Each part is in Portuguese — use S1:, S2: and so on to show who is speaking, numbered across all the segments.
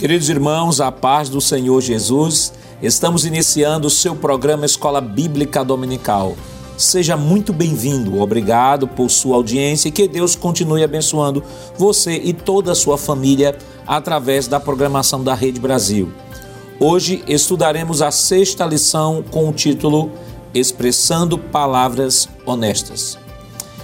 S1: Queridos irmãos, a paz do Senhor Jesus, estamos iniciando o seu programa Escola Bíblica Dominical. Seja muito bem-vindo, obrigado por sua audiência e que Deus continue abençoando você e toda a sua família através da programação da Rede Brasil. Hoje estudaremos a sexta lição com o título Expressando Palavras Honestas.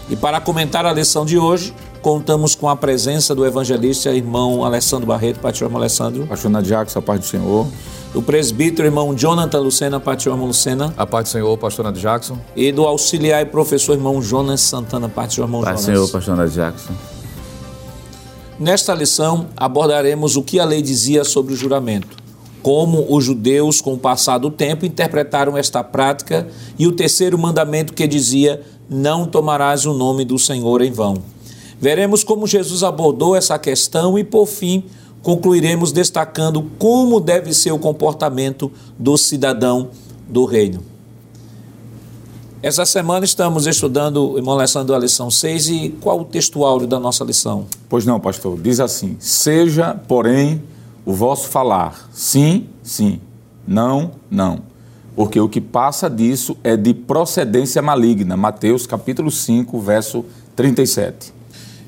S1: E para comentar a lição de hoje, contamos com a presença do evangelista irmão Alessandro Barreto, pastor irmão Alessandro.
S2: Pastor Nadiaco, a paz do Senhor.
S1: Do presbítero irmão Jonathan Lucena, pastor irmão Lucena.
S3: A paz do Senhor, pastor Nadio Jackson.
S1: E do auxiliar e professor irmão Jonas Santana, pastor irmão
S4: Paz
S1: Jonas.
S4: do Senhor, pastor Nadio Jackson.
S1: Nesta lição abordaremos o que a lei dizia sobre o juramento, como os judeus, com o passar do tempo, interpretaram esta prática e o terceiro mandamento que dizia: Não tomarás o nome do Senhor em vão. Veremos como Jesus abordou essa questão e, por fim, concluiremos destacando como deve ser o comportamento do cidadão do reino. Essa semana estamos estudando, irmão Alessandro, a lição 6 e qual o textual da nossa lição?
S2: Pois não, pastor. Diz assim: Seja, porém, o vosso falar sim, sim, não, não. Porque o que passa disso é de procedência maligna. Mateus capítulo 5, verso 37.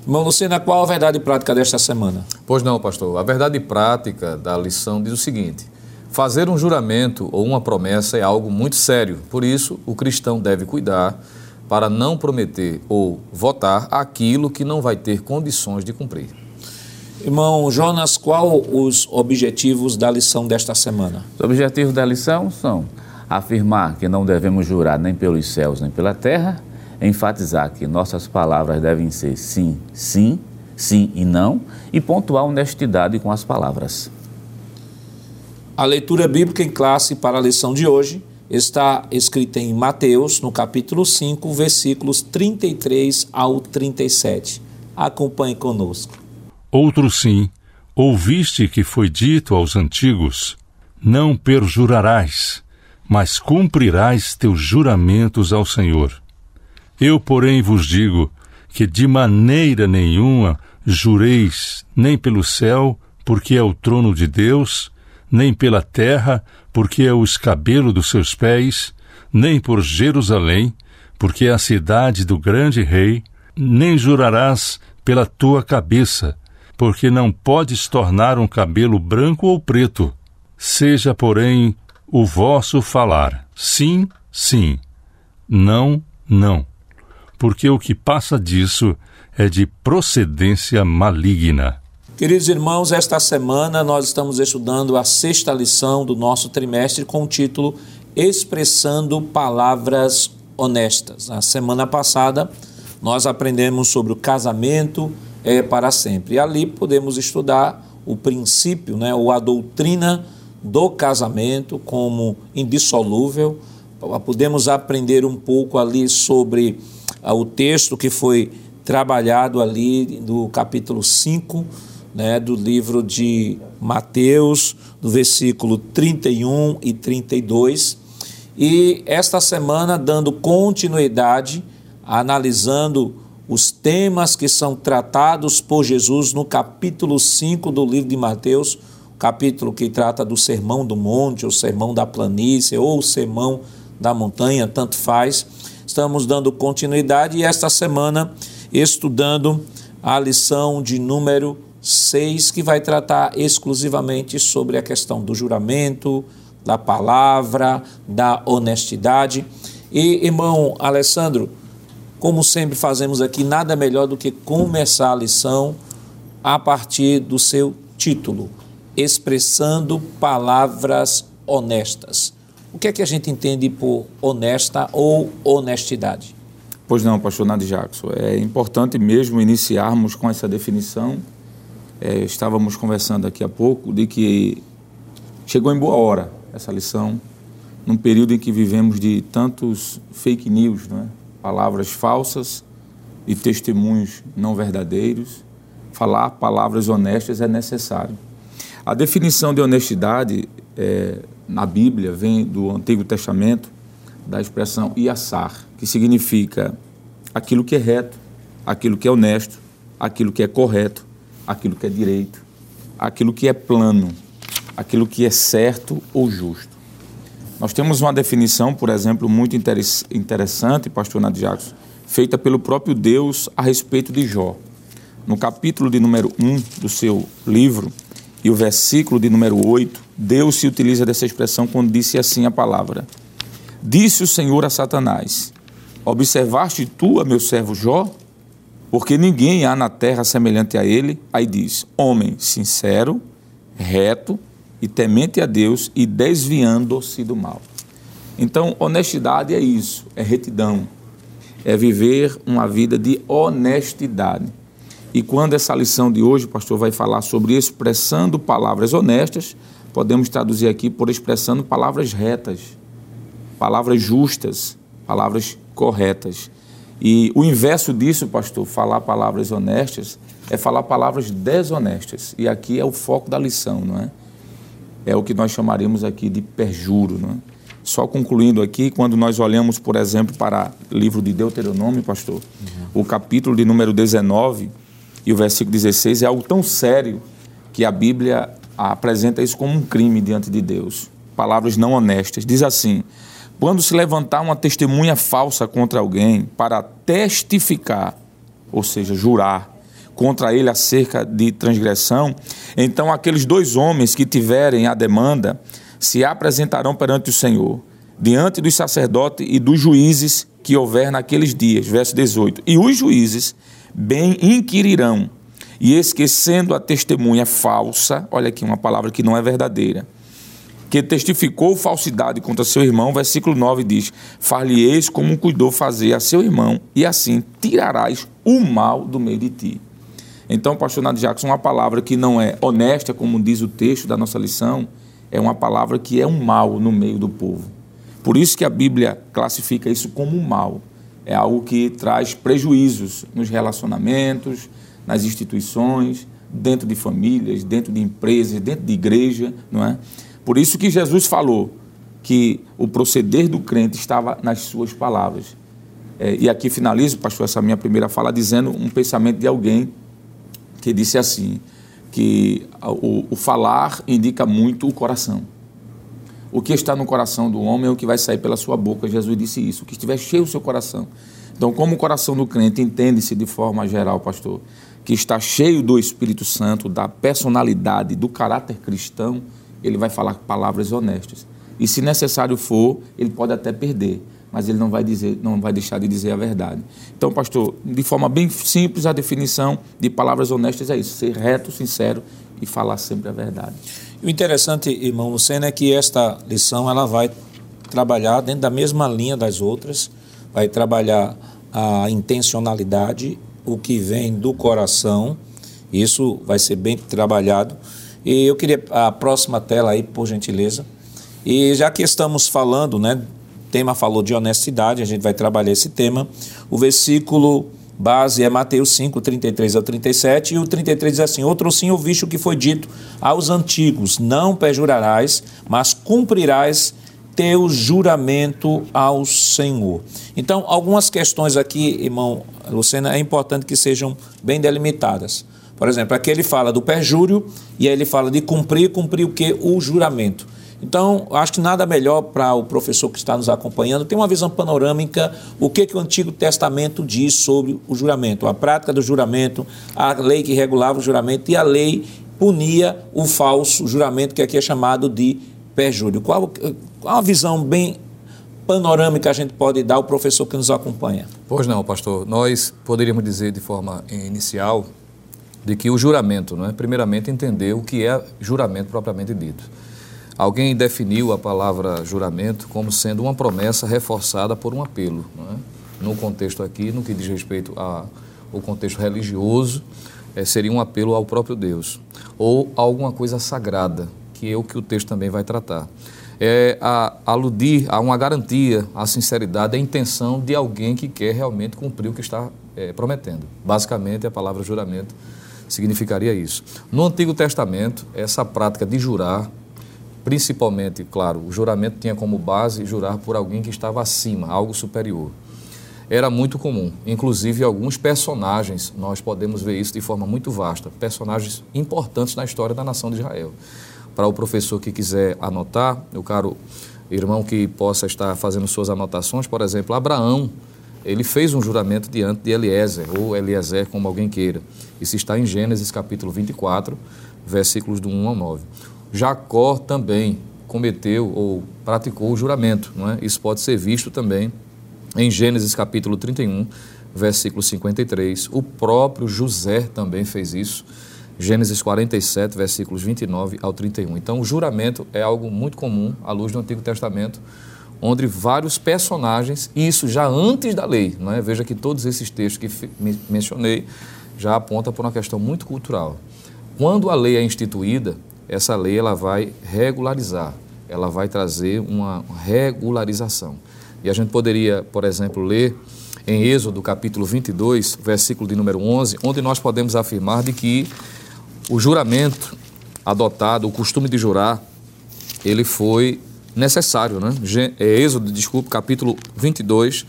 S1: Irmão Lucena, qual a verdade prática desta semana?
S3: Pois não, pastor. A verdade prática da lição diz o seguinte: fazer um juramento ou uma promessa é algo muito sério. Por isso, o cristão deve cuidar para não prometer ou votar aquilo que não vai ter condições de cumprir.
S1: Irmão Jonas, qual os objetivos da lição desta semana?
S4: Os objetivos da lição são afirmar que não devemos jurar nem pelos céus nem pela terra, enfatizar que nossas palavras devem ser sim, sim, sim e não, e pontuar honestidade com as palavras.
S1: A leitura bíblica em classe para a lição de hoje está escrita em Mateus, no capítulo 5, versículos 33 ao 37. Acompanhe conosco.
S5: Outro sim, ouviste que foi dito aos antigos: Não perjurarás, mas cumprirás teus juramentos ao Senhor. Eu, porém, vos digo que de maneira nenhuma jureis nem pelo céu, porque é o trono de Deus, nem pela terra, porque é o escabelo dos seus pés, nem por Jerusalém, porque é a cidade do grande rei, nem jurarás pela tua cabeça, porque não podes tornar um cabelo branco ou preto. Seja, porém, o vosso falar sim, sim, não, não, porque o que passa disso é de procedência maligna.
S1: Queridos irmãos, esta semana nós estamos estudando a sexta lição do nosso trimestre com o título Expressando Palavras Honestas. Na semana passada, nós aprendemos sobre o casamento é para sempre. E ali podemos estudar o princípio, né, ou a doutrina do casamento como indissolúvel. Podemos aprender um pouco ali sobre o texto que foi trabalhado ali do capítulo 5 né, do livro de Mateus, do versículo 31 e 32. E esta semana, dando continuidade, analisando os temas que são tratados por Jesus no capítulo 5 do livro de Mateus, capítulo que trata do Sermão do Monte, ou Sermão da Planície, ou Sermão da Montanha, tanto faz. Estamos dando continuidade e esta semana estudando a lição de número 6, que vai tratar exclusivamente sobre a questão do juramento, da palavra, da honestidade. E, irmão Alessandro, como sempre fazemos aqui, nada melhor do que começar a lição a partir do seu título, Expressando Palavras Honestas. O que é que a gente entende por honesta ou honestidade?
S2: Pois não, pastor Nadio Jackson. É importante mesmo iniciarmos com essa definição. É, estávamos conversando aqui há pouco de que chegou em boa hora essa lição, num período em que vivemos de tantos fake news, não é? palavras falsas e testemunhos não verdadeiros. Falar palavras honestas é necessário. A definição de honestidade é, na Bíblia vem do Antigo Testamento, da expressão iassar, que significa aquilo que é reto, aquilo que é honesto, aquilo que é correto, aquilo que é direito. aquilo que é plano, aquilo que é certo ou justo. Nós temos uma definição, por exemplo, muito interessante, pastor Nadiaco, feita pelo próprio Deus a respeito de Jó. No capítulo de número 1 do seu livro e o versículo de número 8, Deus se utiliza dessa expressão quando disse assim a palavra: Disse o Senhor a Satanás: Observaste tu a meu servo Jó? Porque ninguém há na terra semelhante a ele. Aí diz: Homem sincero, reto e temente a Deus e desviando-se do mal. Então, honestidade é isso, é retidão, é viver uma vida de honestidade. E quando essa lição de hoje, pastor, vai falar sobre expressando palavras honestas, podemos traduzir aqui por expressando palavras retas, palavras justas, palavras corretas. E o inverso disso, pastor, falar palavras honestas, é falar palavras desonestas. E aqui é o foco da lição, não é? É o que nós chamaríamos aqui de perjuro, não é? Só concluindo aqui, quando nós olhamos, por exemplo, para o livro de Deuteronômio, pastor, uhum. o capítulo de número 19 e o versículo 16 é algo tão sério que a Bíblia apresenta isso como um crime diante de Deus. Palavras não honestas. Diz assim: quando se levantar uma testemunha falsa contra alguém para testificar, ou seja, jurar, contra ele acerca de transgressão, então aqueles dois homens que tiverem a demanda se apresentarão perante o Senhor, diante dos sacerdotes e dos juízes que houver naqueles dias. Verso 18. E os juízes bem inquirirão, e esquecendo a testemunha falsa, olha aqui uma palavra que não é verdadeira, que testificou falsidade contra seu irmão, versículo 9 diz: Far-lhe-eis como cuidou fazer a seu irmão, e assim tirarás o mal do meio de ti. Então, pastor Nath Jackson, uma palavra que não é honesta, como diz o texto da nossa lição, é uma palavra que é um mal no meio do povo. Por isso que a Bíblia classifica isso como um mal. É algo que traz prejuízos nos relacionamentos, nas instituições, dentro de famílias, dentro de empresas, dentro de igreja, não é? Por isso que Jesus falou que o proceder do crente estava nas suas palavras. É, e aqui finalizo, pastor, essa minha primeira fala, dizendo um pensamento de alguém que disse assim: que o, o falar indica muito o coração. O que está no coração do homem é o que vai sair pela sua boca. Jesus disse isso. O que estiver cheio o seu coração. Então, como o coração do crente entende-se de forma geral, pastor, que está cheio do Espírito Santo, da personalidade, do caráter cristão, ele vai falar palavras honestas. E se necessário for, ele pode até perder mas ele não vai dizer, não vai deixar de dizer a verdade. Então, pastor, de forma bem simples, a definição de palavras honestas é isso: ser reto, sincero e falar sempre a verdade.
S1: O interessante, irmão Lucena, é que esta lição ela vai trabalhar dentro da mesma linha das outras, vai trabalhar a intencionalidade, o que vem do coração. Isso vai ser bem trabalhado. E eu queria a próxima tela aí, por gentileza. E já que estamos falando, né, tema falou de honestidade, a gente vai trabalhar esse tema. O versículo base é Mateus 5, 33 ao 37, e o 33 diz assim: Outro sim ouviste o que foi dito aos antigos: Não perjurarás, mas cumprirás teu juramento ao Senhor. Então, algumas questões aqui, irmão Lucena, é importante que sejam bem delimitadas. Por exemplo, aqui ele fala do perjúrio e aí ele fala de cumprir, cumprir o que? O juramento. Então, acho que nada melhor para o professor que está nos acompanhando ter uma visão panorâmica, o que, que o Antigo Testamento diz sobre o juramento, a prática do juramento, a lei que regulava o juramento e a lei punia o falso juramento, que aqui é chamado de perjúrio. Qual, qual a visão bem panorâmica a gente pode dar ao professor que nos acompanha?
S3: Pois não, pastor. Nós poderíamos dizer de forma inicial de que o juramento, não é? primeiramente, entender o que é juramento propriamente dito. Alguém definiu a palavra juramento como sendo uma promessa reforçada por um apelo. É? No contexto aqui, no que diz respeito ao contexto religioso, é, seria um apelo ao próprio Deus. Ou alguma coisa sagrada, que é o que o texto também vai tratar. É a, aludir a uma garantia, a sinceridade, a intenção de alguém que quer realmente cumprir o que está é, prometendo. Basicamente, a palavra juramento significaria isso. No Antigo Testamento, essa prática de jurar Principalmente, claro, o juramento tinha como base jurar por alguém que estava acima, algo superior. era muito comum. Inclusive, alguns personagens, nós podemos ver isso de forma muito vasta, personagens importantes na história da nação de Israel. Para o professor que quiser anotar, o caro irmão que possa estar fazendo suas anotações, por exemplo, Abraão, ele fez um juramento diante de Eliezer, ou Eliezer, como alguém queira. Isso está em Gênesis capítulo 24, versículos do 1 ao 9. Jacó também cometeu ou praticou o juramento. Não é? Isso pode ser visto também em Gênesis capítulo 31, versículo 53. O próprio José também fez isso. Gênesis 47, versículos 29 ao 31. Então, o juramento é algo muito comum à luz do Antigo Testamento, onde vários personagens, isso já antes da lei, não é? veja que todos esses textos que mencionei já apontam para uma questão muito cultural. Quando a lei é instituída, essa lei ela vai regularizar, ela vai trazer uma regularização. E a gente poderia, por exemplo, ler em Êxodo capítulo 22, versículo de número 11, onde nós podemos afirmar de que o juramento adotado, o costume de jurar, ele foi necessário, né? É Êxodo, desculpe, capítulo 22,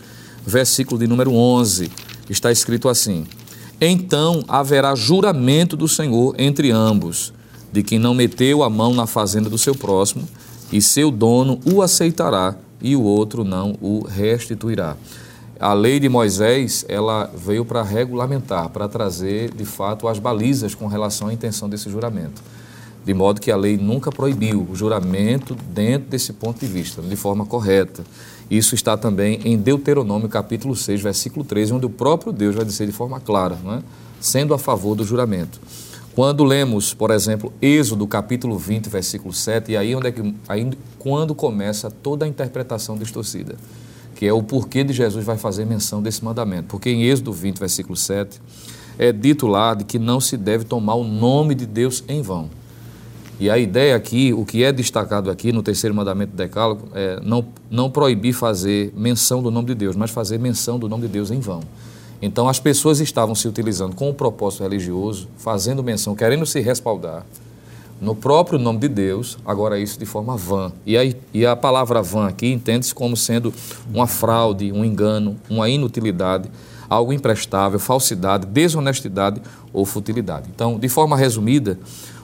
S3: versículo de número 11, está escrito assim: Então haverá juramento do Senhor entre ambos, de quem não meteu a mão na fazenda do seu próximo, e seu dono o aceitará e o outro não o restituirá. A lei de Moisés, ela veio para regulamentar, para trazer, de fato, as balizas com relação à intenção desse juramento. De modo que a lei nunca proibiu o juramento dentro desse ponto de vista, de forma correta. Isso está também em Deuteronômio capítulo 6, versículo 13, onde o próprio Deus vai dizer de forma clara, é? sendo a favor do juramento. Quando lemos, por exemplo, Êxodo capítulo 20, versículo 7, e aí, onde é que, aí quando começa toda a interpretação distorcida, que é o porquê de Jesus vai fazer menção desse mandamento. Porque em Êxodo 20, versículo 7, é dito lá de que não se deve tomar o nome de Deus em vão. E a ideia aqui, o que é destacado aqui no terceiro mandamento do Decálogo, é não, não proibir fazer menção do nome de Deus, mas fazer menção do nome de Deus em vão. Então as pessoas estavam se utilizando com o propósito religioso, fazendo menção, querendo se respaldar no próprio nome de Deus, agora isso de forma vã. E a, e a palavra vã aqui entende-se como sendo uma fraude, um engano, uma inutilidade, algo imprestável, falsidade, desonestidade ou futilidade. Então, de forma resumida,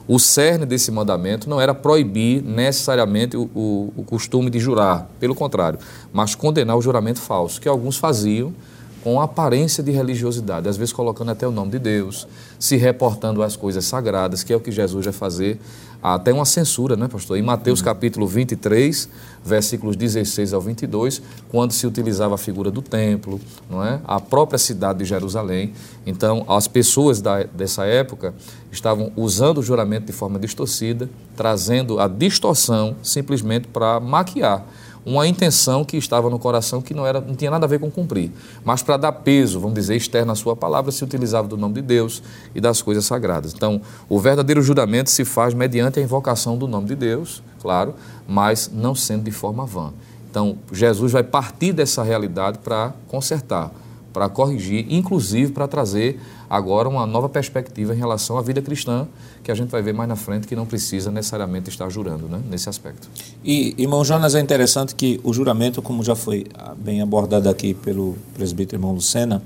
S3: o cerne desse mandamento não era proibir necessariamente o, o, o costume de jurar, pelo contrário, mas condenar o juramento falso, que alguns faziam com aparência de religiosidade, às vezes colocando até o nome de Deus, se reportando às coisas sagradas, que é o que Jesus vai fazer, até uma censura, né, pastor? Em Mateus uhum. capítulo 23, versículos 16 ao 22, quando se utilizava a figura do templo, não é? A própria cidade de Jerusalém. Então, as pessoas da, dessa época estavam usando o juramento de forma distorcida, trazendo a distorção simplesmente para maquiar uma intenção que estava no coração que não, era, não tinha nada a ver com cumprir. Mas para dar peso, vamos dizer, externo à sua palavra, se utilizava do nome de Deus e das coisas sagradas. Então, o verdadeiro juramento se faz mediante a invocação do nome de Deus, claro, mas não sendo de forma vã. Então, Jesus vai partir dessa realidade para consertar, para corrigir, inclusive para trazer agora uma nova perspectiva em relação à vida cristã, que a gente vai ver mais na frente, que não precisa necessariamente estar jurando né, nesse aspecto.
S1: E, irmão Jonas, é interessante que o juramento, como já foi bem abordado aqui pelo presbítero irmão Lucena,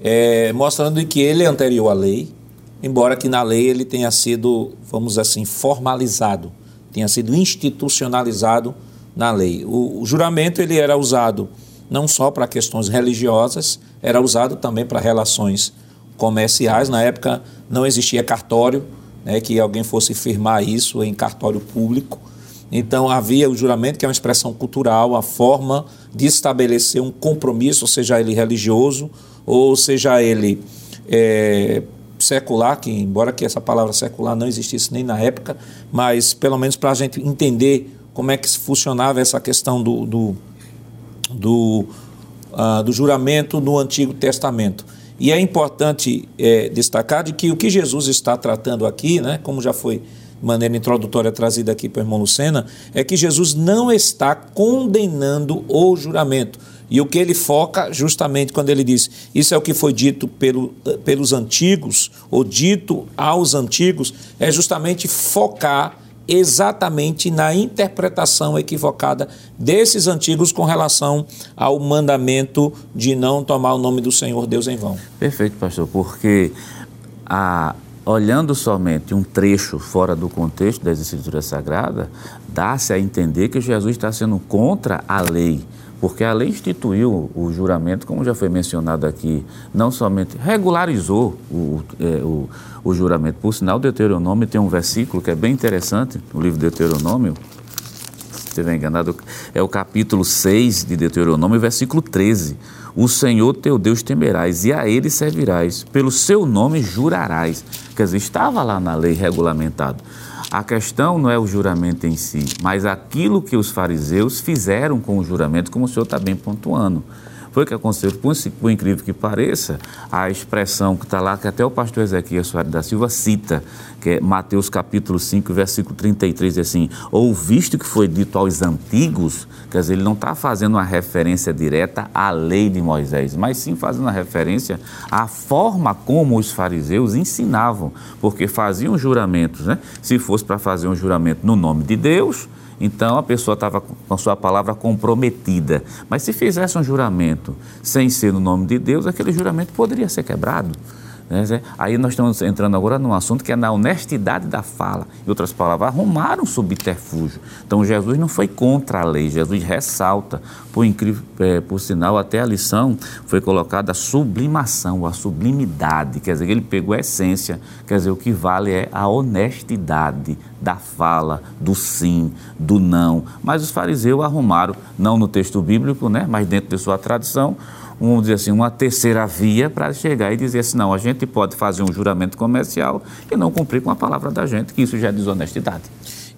S1: é, mostrando que ele é anterior à lei, embora que na lei ele tenha sido, vamos assim, formalizado, tenha sido institucionalizado na lei. O, o juramento ele era usado não só para questões religiosas, era usado também para relações comerciais. Na época não existia cartório, né, que alguém fosse firmar isso em cartório público. Então havia o juramento, que é uma expressão cultural, a forma de estabelecer um compromisso, seja ele religioso ou seja ele é, secular, que embora que essa palavra secular não existisse nem na época, mas pelo menos para a gente entender como é que funcionava essa questão do, do, do, uh, do juramento no Antigo Testamento. E é importante é, destacar de que o que Jesus está tratando aqui, né, como já foi de maneira introdutória trazida aqui para o irmão Lucena, é que Jesus não está condenando o juramento. E o que ele foca, justamente quando ele diz, isso é o que foi dito pelo, pelos antigos, ou dito aos antigos, é justamente focar exatamente na interpretação equivocada desses antigos com relação ao mandamento de não tomar o nome do Senhor Deus em vão.
S4: Perfeito, pastor, porque a, olhando somente um trecho fora do contexto das Escrituras Sagradas, dá-se a entender que Jesus está sendo contra a lei porque a lei instituiu o juramento, como já foi mencionado aqui, não somente regularizou o, é, o, o, juramento. Por sinal, Deuteronômio tem um versículo que é bem interessante, no livro Deuteronômio, se estiver enganado, é o capítulo 6 de Deuteronômio, versículo 13. O Senhor teu Deus temerás e a ele servirás, pelo seu nome jurarás. Quer dizer, estava lá na lei regulamentado. A questão não é o juramento em si, mas aquilo que os fariseus fizeram com o juramento, como o senhor está bem pontuando. Foi o que aconteceu, por, por incrível que pareça, a expressão que está lá, que até o pastor Ezequiel Soares da Silva cita, que é Mateus capítulo 5, versículo 33, assim, ouviste que foi dito aos antigos, quer dizer, ele não está fazendo uma referência direta à lei de Moisés, mas sim fazendo uma referência à forma como os fariseus ensinavam, porque faziam juramentos, né? Se fosse para fazer um juramento no nome de Deus, então a pessoa estava com a sua palavra comprometida. Mas se fizesse um juramento sem ser no nome de Deus, aquele juramento poderia ser quebrado. Né? Aí nós estamos entrando agora num assunto que é na honestidade da fala. Em outras palavras, arrumaram um subterfúgio. Então Jesus não foi contra a lei, Jesus ressalta. Por incrível, é, por sinal, até a lição foi colocada a sublimação, a sublimidade. Quer dizer, ele pegou a essência. Quer dizer, o que vale é a honestidade da fala, do sim, do não. Mas os fariseus arrumaram, não no texto bíblico, né, mas dentro de sua tradição, vamos dizer assim, uma terceira via para chegar e dizer assim, não, a gente pode fazer um juramento comercial e não cumprir com a palavra da gente, que isso já é desonestidade.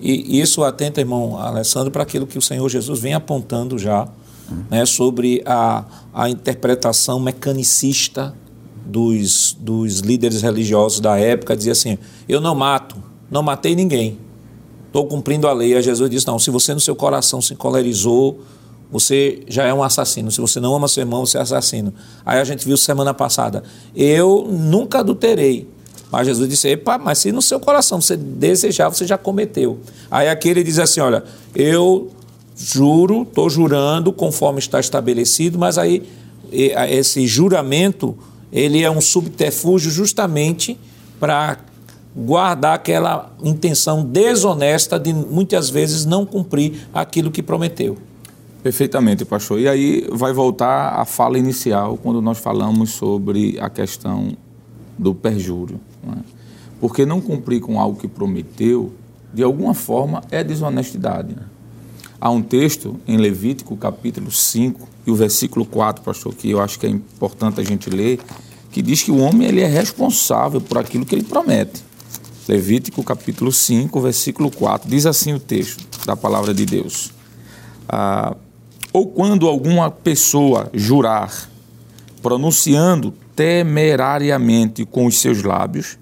S1: E isso atenta, irmão Alessandro, para aquilo que o Senhor Jesus vem apontando já, hum. né, sobre a, a interpretação mecanicista dos, dos líderes religiosos da época, dizia assim, eu não mato, não matei ninguém, estou cumprindo a lei. Aí Jesus disse, não, se você no seu coração se encolerizou, você já é um assassino. Se você não ama seu irmão, você é assassino. Aí a gente viu semana passada, eu nunca adulterei. Mas Jesus disse, epa, mas se no seu coração você desejar, você já cometeu. Aí aqui ele diz assim, olha, eu juro, estou jurando conforme está estabelecido, mas aí esse juramento, ele é um subterfúgio justamente para guardar aquela intenção desonesta de muitas vezes não cumprir aquilo que prometeu.
S2: Perfeitamente, pastor. E aí vai voltar à fala inicial, quando nós falamos sobre a questão do perjúrio. Não é? Porque não cumprir com algo que prometeu, de alguma forma, é desonestidade. Né? Há um texto em Levítico, capítulo 5, e o versículo 4, pastor, que eu acho que é importante a gente ler, que diz que o homem ele é responsável por aquilo que ele promete. Levítico, capítulo 5, versículo 4, diz assim o texto da palavra de Deus. Ah, ou quando alguma pessoa jurar, pronunciando temerariamente com os seus lábios,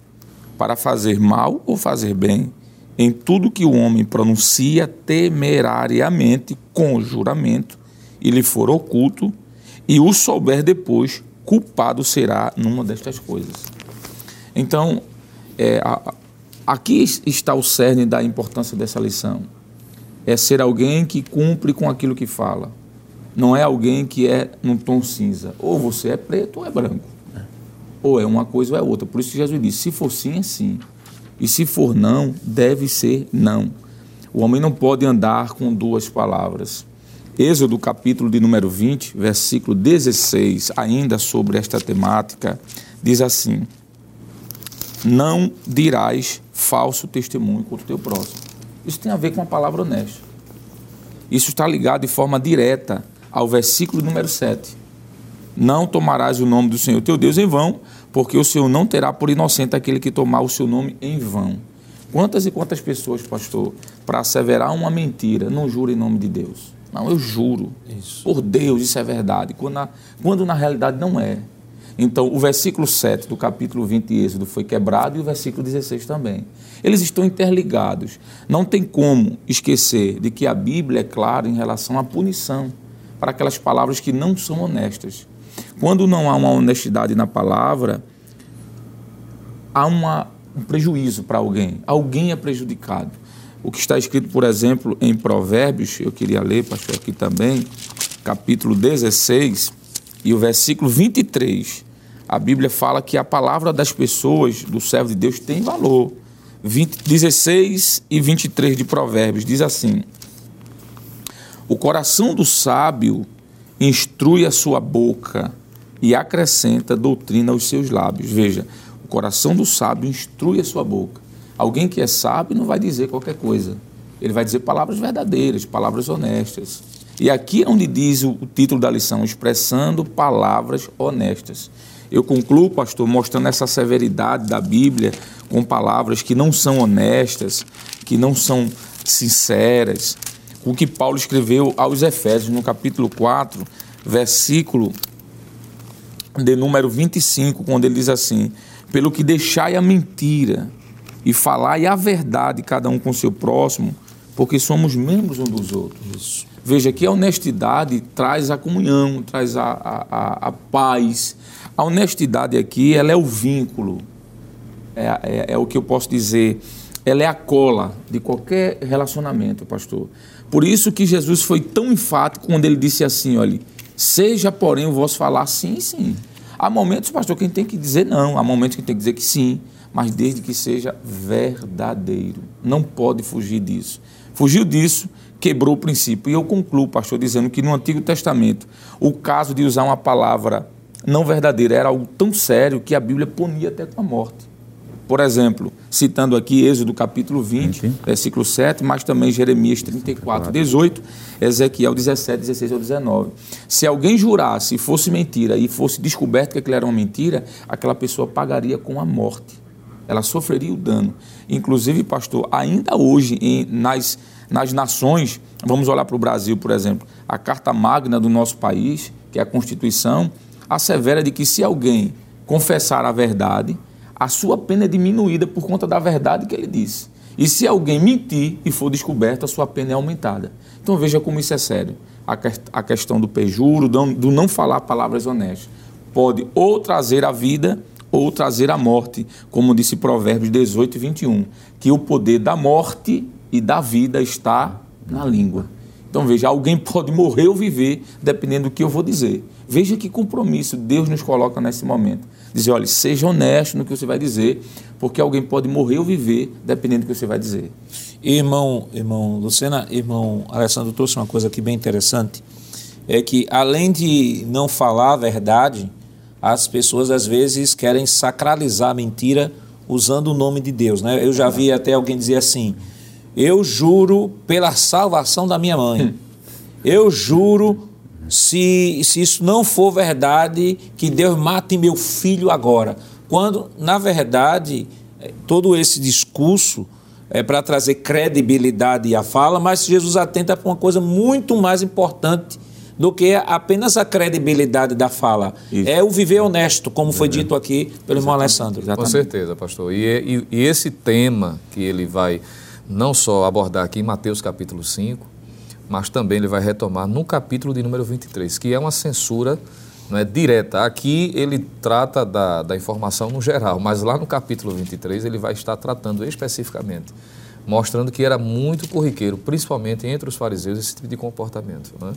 S2: para fazer mal ou fazer bem, em tudo que o homem pronuncia temerariamente com juramento, e lhe for oculto, e o souber depois, culpado será numa destas coisas. Então, é, a, aqui está o cerne da importância dessa lição. É ser alguém que cumpre com aquilo que fala não é alguém que é num tom cinza. Ou você é preto ou é branco. Ou é uma coisa ou é outra. Por isso que Jesus disse: se for sim, é sim. E se for não, deve ser não. O homem não pode andar com duas palavras. Êxodo, capítulo de número 20, versículo 16, ainda sobre esta temática, diz assim: Não dirás falso testemunho contra o teu próximo. Isso tem a ver com a palavra honesta. Isso está ligado de forma direta ao versículo número 7. Não tomarás o nome do Senhor teu Deus em vão, porque o Senhor não terá por inocente aquele que tomar o seu nome em vão. Quantas e quantas pessoas, pastor, para asseverar uma mentira, não jura em nome de Deus? Não, eu juro. Isso. Por Deus, isso é verdade. Quando na, quando na realidade não é. Então, o versículo 7 do capítulo 20 de Êxodo foi quebrado e o versículo 16 também. Eles estão interligados. Não tem como esquecer de que a Bíblia é clara em relação à punição para aquelas palavras que não são honestas. Quando não há uma honestidade na palavra, há uma, um prejuízo para alguém, alguém é prejudicado. o que está escrito, por exemplo, em Provérbios, eu queria ler, pastor, aqui também, capítulo 16 e o versículo 23. A Bíblia fala que a palavra das pessoas, do servo de Deus, tem valor. 20, 16 e 23 de Provérbios diz assim: O coração do sábio instrui a sua boca e acrescenta doutrina aos seus lábios. Veja, o coração do sábio instrui a sua boca. Alguém que é sábio não vai dizer qualquer coisa. Ele vai dizer palavras verdadeiras, palavras honestas. E aqui é onde diz o, título da lição, expressando palavras honestas. Eu concluo, pastor, mostrando essa severidade da Bíblia com palavras que não são honestas, que não são sinceras. O que Paulo escreveu aos Efésios, no capítulo 4, versículo de número 25, quando ele diz assim: Pelo que deixai a mentira e falai a verdade, cada um com seu próximo, porque somos membros um dos outros. Veja que a honestidade traz a comunhão, traz a, a, a, a paz. A honestidade aqui, ela é o vínculo, é, é, é o que eu posso dizer, ela é a cola de qualquer relacionamento, pastor. Por isso que Jesus foi tão enfático quando ele disse assim, olha, seja porém o vosso falar sim, sim. Há momentos, pastor, que a gente tem que dizer não, há momentos que tem que dizer que sim, mas desde que seja verdadeiro. Não pode fugir disso. Fugiu disso, quebrou o princípio. E eu concluo, pastor, dizendo que no Antigo Testamento, o caso de usar uma palavra não verdadeira era algo tão sério que a Bíblia punia até com a morte. Por exemplo, citando aqui Êxodo capítulo 20, Sim. versículo 7, mas também Jeremias 34, 18, Ezequiel 17, 16 ao 19. Se alguém jurasse e fosse mentira e fosse descoberto que aquilo era uma mentira, aquela pessoa pagaria com a morte. Ela sofreria o dano. Inclusive, pastor, ainda hoje, em, nas, nas nações, vamos olhar para o Brasil, por exemplo, a carta magna do nosso país, que é a Constituição, assevera de que se alguém confessar a verdade, a sua pena é diminuída por conta da verdade que ele disse. E se alguém mentir e for descoberto, a sua pena é aumentada. Então veja como isso é sério. A, que, a questão do pejuro, do, do não falar palavras honestas, pode ou trazer a vida ou trazer a morte, como disse Provérbios 18 e 21, que o poder da morte e da vida está na língua. Então veja, alguém pode morrer ou viver, dependendo do que eu vou dizer. Veja que compromisso Deus nos coloca nesse momento dizer, olha, seja honesto no que você vai dizer, porque alguém pode morrer ou viver dependendo do que você vai dizer.
S1: Irmão, irmão Lucena, irmão Alessandro trouxe uma coisa aqui bem interessante, é que além de não falar a verdade, as pessoas às vezes querem sacralizar a mentira usando o nome de Deus, né? Eu já vi até alguém dizer assim: "Eu juro pela salvação da minha mãe. Eu juro se, se isso não for verdade, que Deus mate meu filho agora. Quando, na verdade, é, todo esse discurso é para trazer credibilidade à fala, mas Jesus atenta para uma coisa muito mais importante do que apenas a credibilidade da fala. Isso. É o viver honesto, como foi dito aqui pelo irmão Alessandro.
S3: Exatamente. Com certeza, pastor. E, e, e esse tema que ele vai não só abordar aqui em Mateus capítulo 5, mas também ele vai retomar no capítulo de número 23, que é uma censura não é, direta. Aqui ele trata da, da informação no geral, mas lá no capítulo 23 ele vai estar tratando especificamente, mostrando que era muito corriqueiro, principalmente entre os fariseus, esse tipo de comportamento. Né?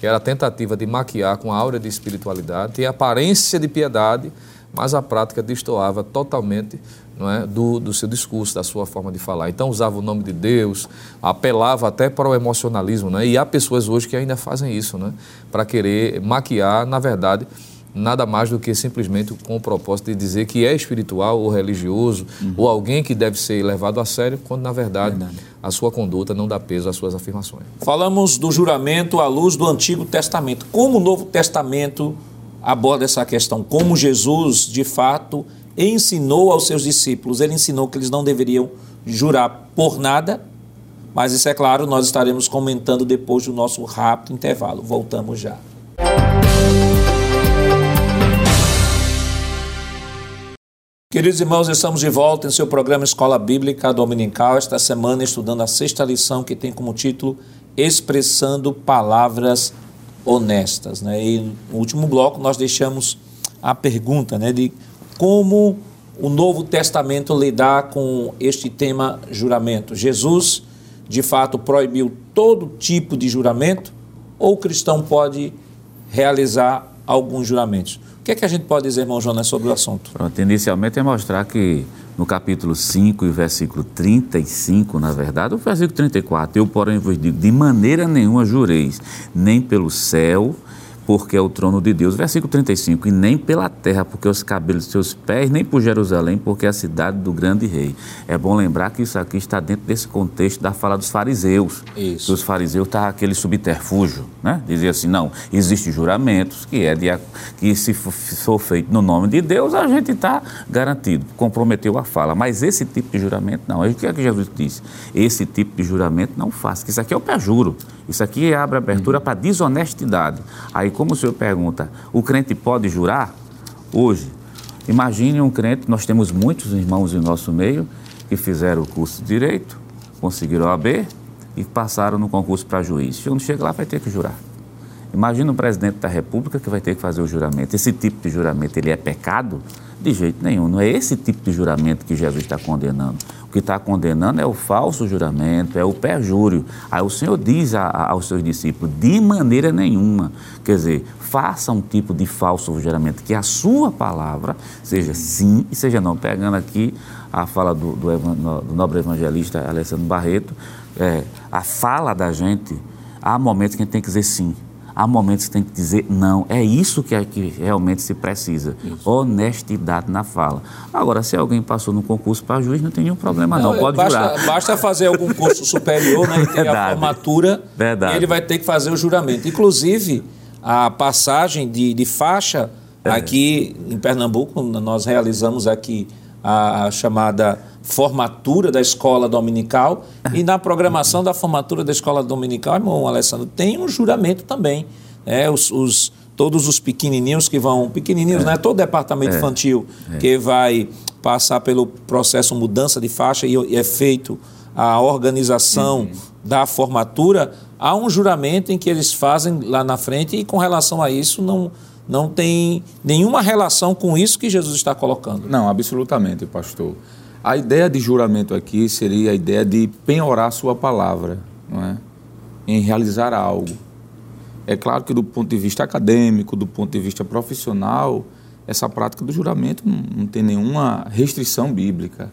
S3: Que era a tentativa de maquiar com a aura de espiritualidade e aparência de piedade, mas a prática destoava totalmente é, do, do seu discurso, da sua forma de falar. Então usava o nome de Deus, apelava até para o emocionalismo, né? e há pessoas hoje que ainda fazem isso, né? para querer maquiar, na verdade, nada mais do que simplesmente com o propósito de dizer que é espiritual ou religioso uhum. ou alguém que deve ser levado a sério, quando na verdade, verdade, a sua conduta não dá peso às suas afirmações.
S1: Falamos do juramento à luz do Antigo Testamento. Como o Novo Testamento aborda essa questão? Como Jesus, de fato, ensinou aos seus discípulos, ele ensinou que eles não deveriam jurar por nada, mas isso é claro, nós estaremos comentando depois do nosso rápido intervalo. Voltamos já. Queridos irmãos, estamos de volta em seu programa Escola Bíblica Dominical, esta semana estudando a sexta lição que tem como título Expressando Palavras Honestas. Né? E no último bloco nós deixamos a pergunta né, de como o Novo Testamento lidar com este tema juramento. Jesus de fato proibiu todo tipo de juramento? Ou o cristão pode realizar alguns juramentos? O que é que a gente pode dizer, irmão Jonas, sobre o assunto?
S4: Pronto, inicialmente é mostrar que no capítulo 5 e versículo 35, na verdade, o versículo 34, eu, porém, vos digo, de maneira nenhuma jureis, nem pelo céu, porque é o trono de Deus. Versículo 35, e nem pela terra, porque os cabelos de seus pés, nem por Jerusalém, porque é a cidade do grande rei. É bom lembrar que isso aqui está dentro desse contexto da fala dos fariseus.
S1: Isso.
S4: Os fariseus estavam aquele subterfúgio, né? Dizia assim, não, existem juramentos que é de, que se for feito no nome de Deus, a gente está garantido, comprometeu a fala. Mas esse tipo de juramento não. O que é que Jesus disse? Esse tipo de juramento não faça, que isso aqui é o perjuro. Isso aqui abre abertura para desonestidade. Aí, como o senhor pergunta, o crente pode jurar? Hoje, imagine um crente, nós temos muitos irmãos em nosso meio que fizeram o curso de Direito, conseguiram a AB e passaram no concurso para juiz. Quando chega lá, vai ter que jurar. Imagina o presidente da República que vai ter que fazer o juramento. Esse tipo de juramento, ele é pecado? De jeito nenhum. Não é esse tipo de juramento que Jesus está condenando. Que está condenando é o falso juramento, é o perjúrio. Aí o Senhor diz a, a, aos seus discípulos, de maneira nenhuma. Quer dizer, faça um tipo de falso juramento, que a sua palavra seja sim e seja não. Pegando aqui a fala do, do, do nobre evangelista Alessandro Barreto, é, a fala da gente, há momentos que a gente tem que dizer sim há momentos que tem que dizer não. É isso que, é, que realmente se precisa. Isso. Honestidade na fala. Agora, se alguém passou no concurso para juiz, não tem nenhum problema não, não pode
S1: basta,
S4: jurar.
S1: Basta fazer algum curso superior, né, e ter Verdade. a formatura, Verdade. e ele vai ter que fazer o juramento. Inclusive, a passagem de, de faixa, é. aqui em Pernambuco, nós realizamos aqui a, a chamada formatura da escola dominical e na programação da formatura da escola dominical, irmão Alessandro, tem um juramento também. É, os, os todos os pequenininhos que vão, pequenininhos, é. né? Todo departamento é. infantil é. que vai passar pelo processo mudança de faixa e, e é feito a organização uhum. da formatura, há um juramento em que eles fazem lá na frente e com relação a isso não não tem nenhuma relação com isso que Jesus está colocando.
S2: Não, absolutamente, pastor. A ideia de juramento aqui seria a ideia de penhorar sua palavra, não é? em realizar algo. É claro que do ponto de vista acadêmico, do ponto de vista profissional, essa prática do juramento não, não tem nenhuma restrição bíblica.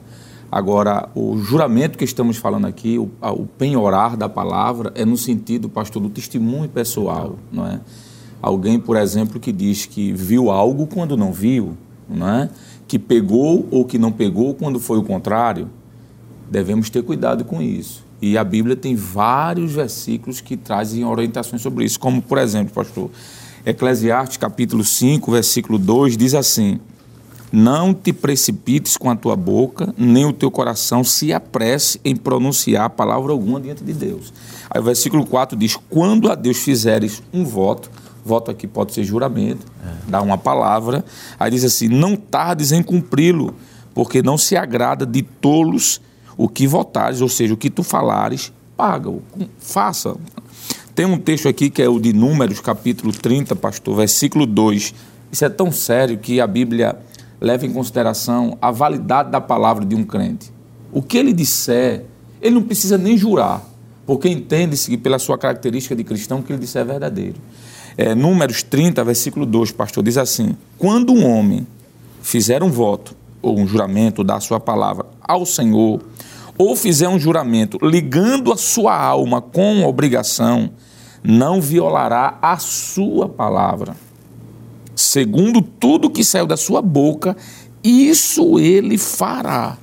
S2: Agora, o juramento que estamos falando aqui, o, o penhorar da palavra, é no sentido, pastor, do testemunho pessoal, não é? Alguém, por exemplo, que diz que viu algo quando não viu, não é? Que pegou ou que não pegou quando foi o contrário, devemos ter cuidado com isso. E a Bíblia tem vários versículos que trazem orientações sobre isso, como por exemplo, pastor, Eclesiastes capítulo 5, versículo 2 diz assim: Não te precipites com a tua boca, nem o teu coração se apresse em pronunciar palavra alguma diante de Deus. Aí o versículo 4 diz: Quando a Deus fizeres um voto, voto aqui pode ser juramento, é. dar uma palavra. Aí diz assim: não tardes em cumpri-lo, porque não se agrada de tolos o que votares, ou seja, o que tu falares, paga, faça. Tem um texto aqui que é o de Números, capítulo 30, pastor, versículo 2. Isso é tão sério que a Bíblia leva em consideração a validade da palavra de um crente. O que ele disser, ele não precisa nem jurar, porque entende-se pela sua característica de cristão que ele disser é verdadeiro é, Números 30, versículo 2, pastor, diz assim: Quando um homem fizer um voto, ou um juramento, dar a sua palavra ao Senhor, ou fizer um juramento ligando a sua alma com obrigação, não violará a sua palavra. Segundo tudo que saiu da sua boca, isso ele fará.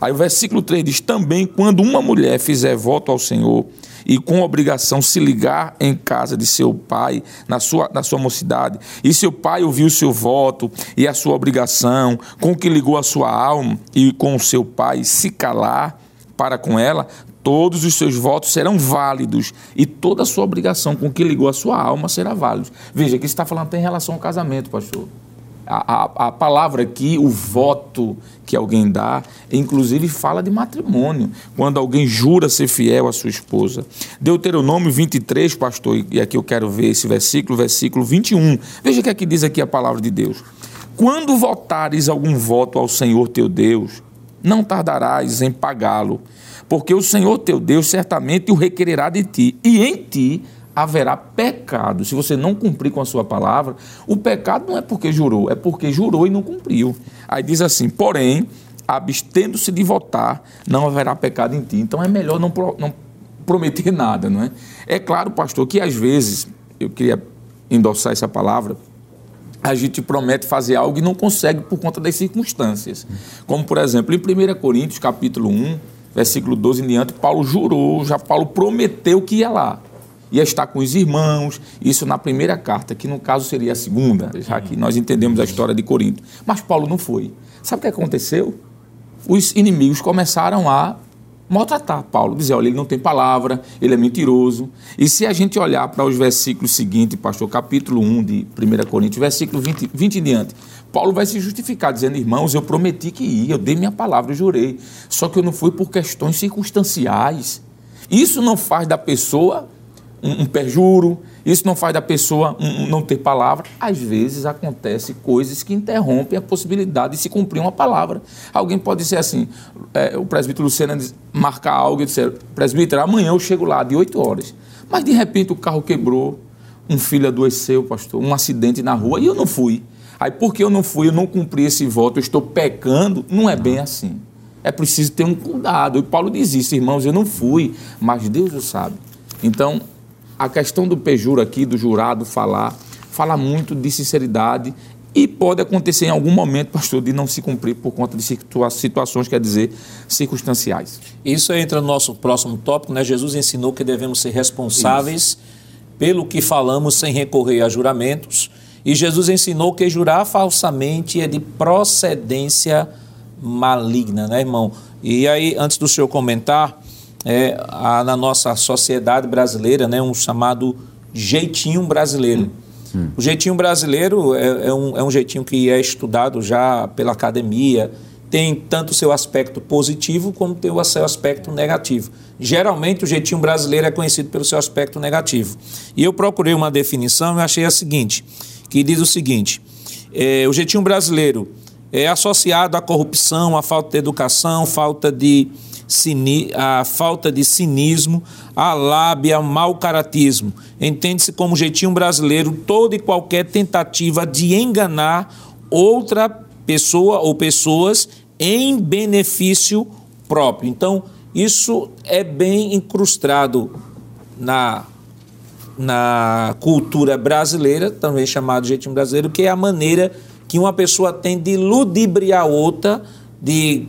S2: Aí o versículo 3 diz: Também quando uma mulher fizer voto ao Senhor e com obrigação se ligar em casa de seu pai, na sua, na sua mocidade, e seu pai ouviu o seu voto e a sua obrigação, com que ligou a sua alma e com o seu pai se calar para com ela, todos os seus votos serão válidos e toda a sua obrigação com que ligou a sua alma será válida. Veja que está falando até em relação ao casamento, pastor a, a, palavra aqui, o voto que alguém dá, inclusive fala de matrimônio, quando alguém jura ser fiel à sua esposa. Deuteronômio 23, pastor, e aqui eu quero ver esse versículo, versículo 21. Veja o que é diz aqui a palavra de Deus. Quando votares algum voto ao Senhor teu Deus, não tardarás em pagá-lo, porque o Senhor teu Deus certamente o requererá de ti, e em ti haverá pecado. Se você não cumprir com a sua palavra, o pecado não é porque jurou, é porque jurou e não cumpriu. Aí diz assim: porém, abstendo-se de votar, não haverá pecado em ti. Então é melhor não, pro, não prometer nada, não é? É claro, pastor, que às vezes, eu queria endossar essa palavra, a gente promete fazer algo e não consegue por conta das circunstâncias. Como, por exemplo, em 1 Coríntios, capítulo 1, versículo 12 em diante, Paulo jurou, já Paulo prometeu que ia lá. Ia estar com os irmãos, isso na primeira carta, que no caso seria a segunda, já que nós entendemos a história de Corinto. Mas Paulo não foi. Sabe o que aconteceu? Os inimigos começaram a maltratar Paulo, dizer, olha, ele não tem palavra, ele é mentiroso. E se a gente olhar para os versículos seguintes, pastor, capítulo 1 de 1 Coríntios, versículo 20, 20 em diante, Paulo vai se justificar, dizendo, irmãos, eu prometi que ia, eu dei minha palavra, eu jurei, só que eu não fui por questões circunstanciais. Isso não faz da pessoa um, um perjuro, isso não faz da pessoa um, um não ter palavra. Às vezes acontece coisas que interrompem a possibilidade de se cumprir uma palavra. Alguém pode dizer assim, é, o presbítero Luciano marcar algo e dizer, presbítero, amanhã eu chego lá de 8 horas. Mas de repente o carro quebrou, um filho adoeceu, pastor, um acidente na rua e eu não fui. Aí porque eu não fui, eu não cumpri esse voto, eu estou pecando, não é bem assim. É preciso ter um cuidado. E Paulo diz isso, irmãos, eu não fui, mas Deus o sabe. Então, a questão do pejuro aqui, do jurado falar, fala muito de sinceridade e pode acontecer em algum momento, pastor, de não se cumprir por conta de situações, quer dizer, circunstanciais.
S1: Isso entra no nosso próximo tópico, né? Jesus ensinou que devemos ser responsáveis Isso. pelo que falamos sem recorrer a juramentos. E Jesus ensinou que jurar falsamente é de procedência maligna, né, irmão? E aí, antes do senhor comentar, é, há na nossa sociedade brasileira né, um chamado jeitinho brasileiro. Hum. O jeitinho brasileiro é, é, um, é um jeitinho que é estudado já pela academia, tem tanto seu aspecto positivo como tem o seu aspecto negativo. Geralmente o jeitinho brasileiro é conhecido pelo seu aspecto negativo. E eu procurei uma definição e achei a seguinte, que diz o seguinte, é, o jeitinho brasileiro é associado à corrupção, à falta de educação, falta de a falta de cinismo, a lábia, mau caratismo. Entende-se como jeitinho brasileiro toda e qualquer tentativa de enganar outra pessoa ou pessoas em benefício próprio. Então, isso é bem incrustado na, na cultura brasileira, também chamado jeitinho brasileiro, que é a maneira que uma pessoa tem de ludibriar outra, de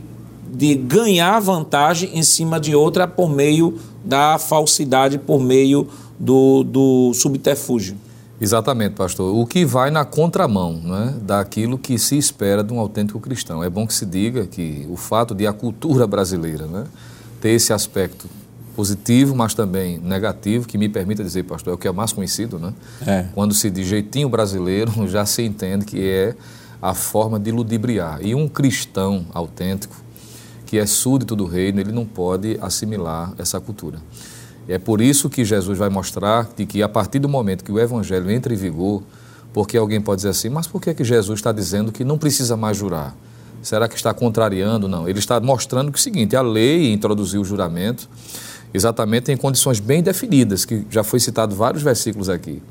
S1: de ganhar vantagem em cima de outra por meio da falsidade, por meio do, do subterfúgio.
S3: Exatamente, pastor. O que vai na contramão né, daquilo que se espera de um autêntico cristão. É bom que se diga que o fato de a cultura brasileira né, ter esse aspecto positivo, mas também negativo, que me permita dizer, pastor, é o que é mais conhecido, né? É. Quando se diz jeitinho brasileiro, já se entende que é a forma de ludibriar. E um cristão autêntico, que é súdito do reino, ele não pode assimilar essa cultura. É por isso que Jesus vai mostrar de que a partir do momento que o evangelho entra em vigor, porque alguém pode dizer assim, mas por que, que Jesus está dizendo que não precisa mais jurar? Será que está contrariando? Não. Ele está mostrando que é o seguinte: a lei introduziu o juramento exatamente em condições bem definidas, que já foi citado vários versículos aqui,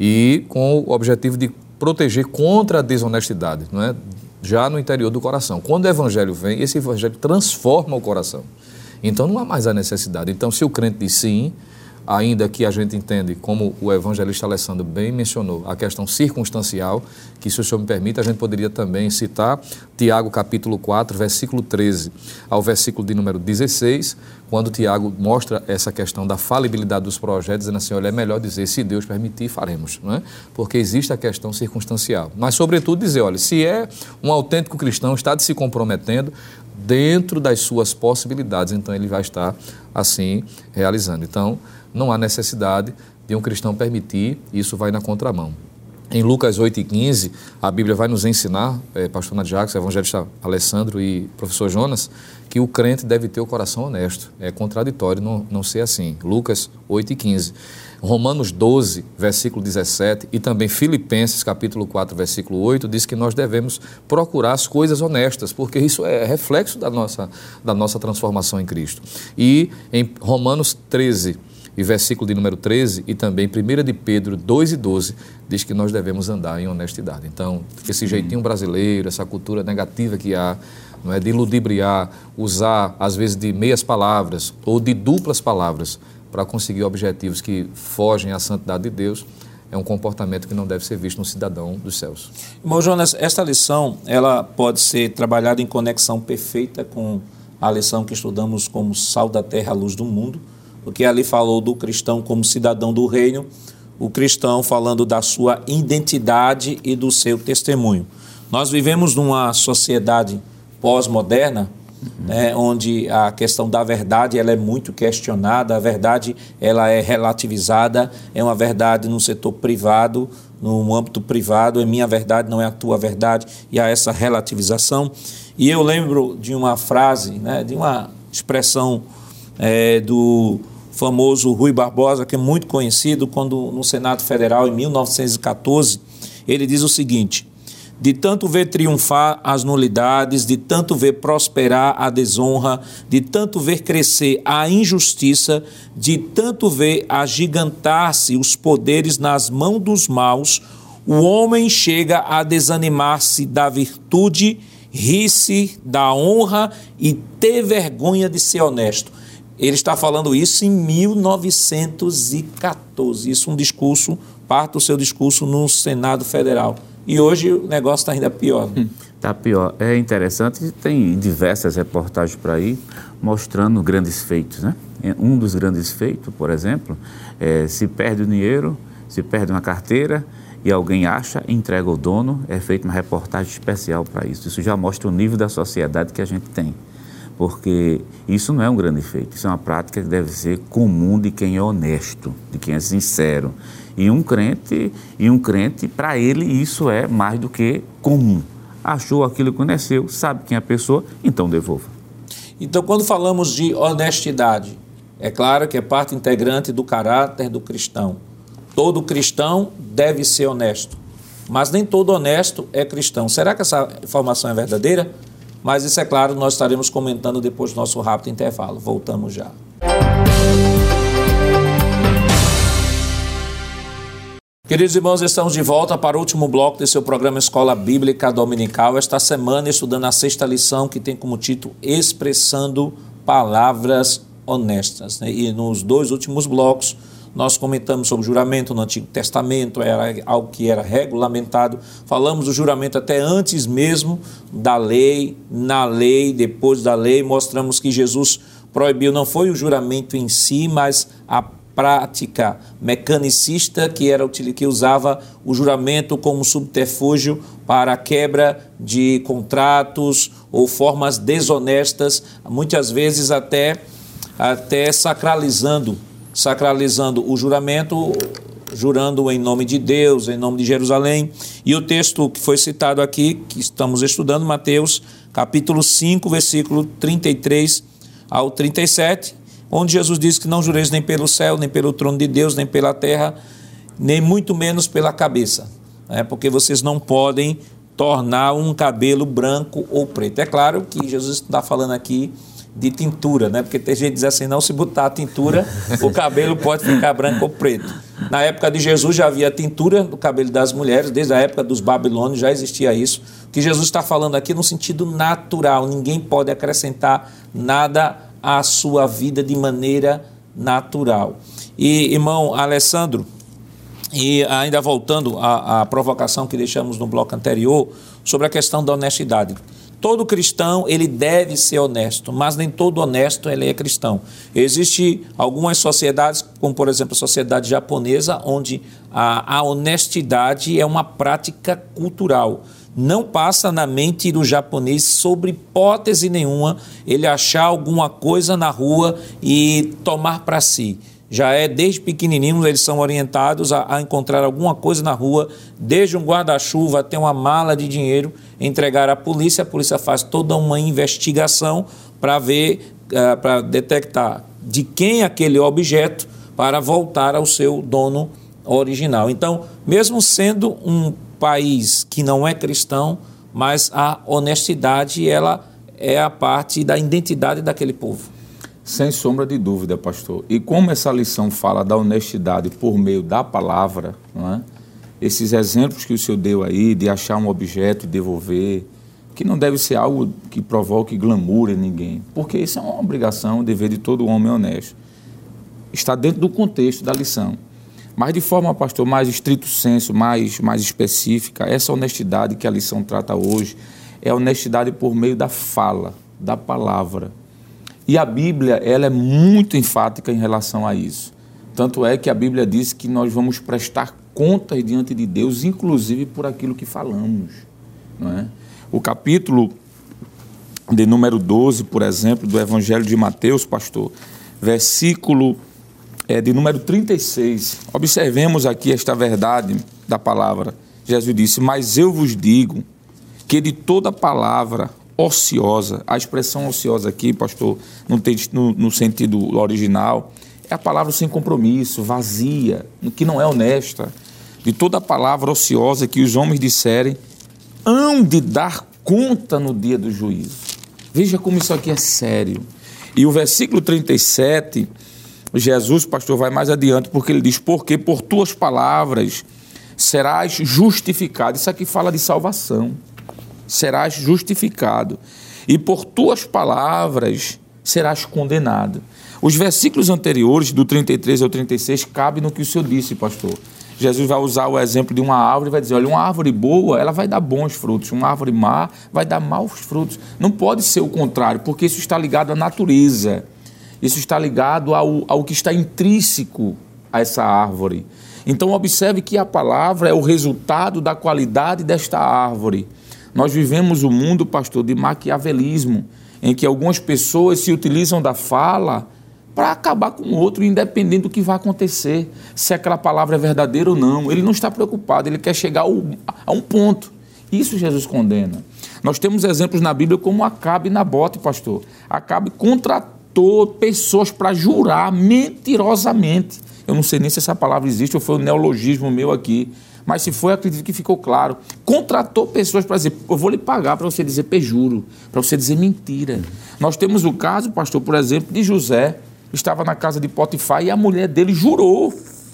S3: e com o objetivo de proteger contra a desonestidade, não é? Já no interior do coração. Quando o evangelho vem, esse evangelho transforma o coração. Então não há mais a necessidade. Então, se o crente diz sim, ainda que a gente entende, como o evangelista Alessandro bem mencionou, a questão circunstancial, que se o senhor me permite, a gente poderia também citar Tiago capítulo 4, versículo 13 ao versículo de número 16, quando Tiago mostra essa questão da falibilidade dos projetos, dizendo assim, olha, é melhor dizer, se Deus permitir, faremos, não é? Porque existe a questão circunstancial. Mas, sobretudo, dizer, olha, se é um autêntico cristão, está se comprometendo, dentro das suas possibilidades, então ele vai estar assim realizando. Então, não há necessidade de um cristão permitir, isso vai na contramão. em Lucas 8,15, a Bíblia vai nos ensinar, é, pastor Nadiax, evangelista Alessandro e professor Jonas, que o crente deve ter o coração honesto. É contraditório não, não ser assim. Lucas 8,15. Romanos 12, versículo 17, e também Filipenses, capítulo 4, versículo 8, diz que nós devemos procurar as coisas honestas, porque isso é reflexo da nossa, da nossa transformação em Cristo. E em Romanos 13, e versículo de número 13 e também 1 de Pedro 2 e 12 diz que nós devemos andar em honestidade. Então, esse jeitinho brasileiro, essa cultura negativa que há, não é de ludibriar, usar às vezes de meias palavras ou de duplas palavras para conseguir objetivos que fogem à santidade de Deus, é um comportamento que não deve ser visto no cidadão dos céus.
S1: Irmão Jonas, esta lição ela pode ser trabalhada em conexão perfeita com a lição que estudamos como sal da terra, luz do mundo porque ali falou do cristão como cidadão do reino, o cristão falando da sua identidade e do seu testemunho. Nós vivemos numa sociedade pós-moderna, né, onde a questão da verdade ela é muito questionada, a verdade ela é relativizada, é uma verdade no setor privado, no âmbito privado, é minha verdade, não é a tua verdade, e há essa relativização. E eu lembro de uma frase, né, de uma expressão é, do famoso Rui Barbosa, que é muito conhecido, quando no Senado Federal, em 1914, ele diz o seguinte: de tanto ver triunfar as nulidades, de tanto ver prosperar a desonra, de tanto ver crescer a injustiça, de tanto ver agigantar-se os poderes nas mãos dos maus, o homem chega a desanimar-se da virtude, rir-se da honra e ter vergonha de ser honesto. Ele está falando isso em 1914. Isso um discurso, parte do seu discurso no Senado Federal. E hoje o negócio está ainda pior.
S4: Está pior. É interessante, tem diversas reportagens por aí mostrando grandes feitos. Né? Um dos grandes feitos, por exemplo, é se perde o dinheiro, se perde uma carteira e alguém acha, entrega ao dono, é feita uma reportagem especial para isso. Isso já mostra o nível da sociedade que a gente tem porque isso não é um grande feito, isso é uma prática que deve ser comum de quem é honesto, de quem é sincero. E um crente, e um crente, para ele isso é mais do que comum. Achou aquilo que conheceu, sabe quem é a pessoa, então devolva.
S1: Então, quando falamos de honestidade, é claro que é parte integrante do caráter do cristão. Todo cristão deve ser honesto, mas nem todo honesto é cristão. Será que essa informação é verdadeira? Mas isso é claro, nós estaremos comentando depois do nosso rápido intervalo. Voltamos já. Queridos irmãos, estamos de volta para o último bloco desse seu programa Escola Bíblica Dominical. Esta semana, estudando a sexta lição, que tem como título Expressando Palavras Honestas. E nos dois últimos blocos, nós comentamos sobre juramento no Antigo Testamento, era algo que era regulamentado. Falamos do juramento até antes mesmo da lei, na lei, depois da lei. Mostramos que Jesus proibiu não foi o juramento em si, mas a prática mecanicista que era que usava o juramento como subterfúgio para a quebra de contratos ou formas desonestas, muitas vezes até até sacralizando sacralizando o juramento, jurando em nome de Deus, em nome de Jerusalém. E o texto que foi citado aqui, que estamos estudando, Mateus, capítulo 5, versículo 33 ao 37, onde Jesus diz que não jureis nem pelo céu, nem pelo trono de Deus, nem pela terra, nem muito menos pela cabeça, né? porque vocês não podem tornar um cabelo branco ou preto. É claro que Jesus está falando aqui de tintura, né? Porque tem gente que diz assim, não, se botar a tintura, o cabelo pode ficar branco ou preto. Na época de Jesus já havia tintura no cabelo das mulheres, desde a época dos babilônios já existia isso. O que Jesus está falando aqui no sentido natural, ninguém pode acrescentar nada à sua vida de maneira natural. E, irmão Alessandro, e ainda voltando à, à provocação que deixamos no bloco anterior, sobre a questão da honestidade. Todo cristão ele deve ser honesto, mas nem todo honesto ele é cristão. Existem algumas sociedades, como por exemplo a sociedade japonesa, onde a, a honestidade é uma prática cultural. Não passa na mente do japonês, sobre hipótese nenhuma, ele achar alguma coisa na rua e tomar para si. Já é desde pequenininhos eles são orientados a, a encontrar alguma coisa na rua, desde um guarda-chuva até uma mala de dinheiro, entregar à polícia. A polícia faz toda uma investigação para ver, uh, para detectar de quem é aquele objeto para voltar ao seu dono original. Então, mesmo sendo um país que não é cristão, mas a honestidade ela é a parte da identidade daquele povo.
S2: Sem sombra de dúvida, pastor. E como essa lição fala da honestidade por meio da palavra, é? esses exemplos que o senhor deu aí, de achar um objeto e devolver, que não deve ser algo que provoque glamour em ninguém, porque isso é uma obrigação, um dever de todo homem honesto. Está dentro do contexto da lição. Mas de forma, pastor, mais estrito senso, mais, mais específica, essa honestidade que a lição trata hoje é a honestidade por meio da fala, da palavra. E a Bíblia, ela é muito enfática em relação a isso. Tanto é que a Bíblia diz que nós vamos prestar contas diante de Deus, inclusive por aquilo que falamos. Não é? O capítulo de número 12, por exemplo, do Evangelho de Mateus, pastor, versículo é, de número 36. Observemos aqui esta verdade da palavra. Jesus disse: Mas eu vos digo que de toda palavra ociosa. A expressão ociosa aqui, pastor, no, no, no sentido original, é a palavra sem compromisso, vazia, que não é honesta. De toda palavra ociosa que os homens disserem, hão de dar conta no dia do juízo. Veja como isso aqui é sério. E o versículo 37, Jesus, pastor, vai mais adiante, porque ele diz: Porque por tuas palavras serás justificado. Isso aqui fala de salvação serás justificado, e por tuas palavras serás condenado. Os versículos anteriores, do 33 ao 36, cabem no que o Senhor disse, pastor. Jesus vai usar o exemplo de uma árvore e vai dizer: olha, uma árvore boa, ela vai dar bons frutos, uma árvore má vai dar maus frutos. Não pode ser o contrário, porque isso está ligado à natureza, isso está ligado ao, ao que está intrínseco a essa árvore. Então, observe que a palavra é o resultado da qualidade desta árvore. Nós vivemos um mundo, pastor, de maquiavelismo, em que algumas pessoas se utilizam da fala para acabar com o outro, independente do que vai acontecer, se aquela palavra é verdadeira ou não. Ele não está preocupado, ele quer chegar a um ponto. Isso Jesus condena. Nós temos exemplos na Bíblia como Acabe e Nabote, pastor. Acabe contratou pessoas para jurar mentirosamente. Eu não sei nem se essa palavra existe ou foi um neologismo meu aqui mas se foi, acredito que ficou claro. Contratou pessoas para dizer, eu vou lhe pagar para você dizer pejuro, para você dizer mentira. Nós temos o caso, pastor, por exemplo, de José, estava na casa de Potifar e a mulher dele jurou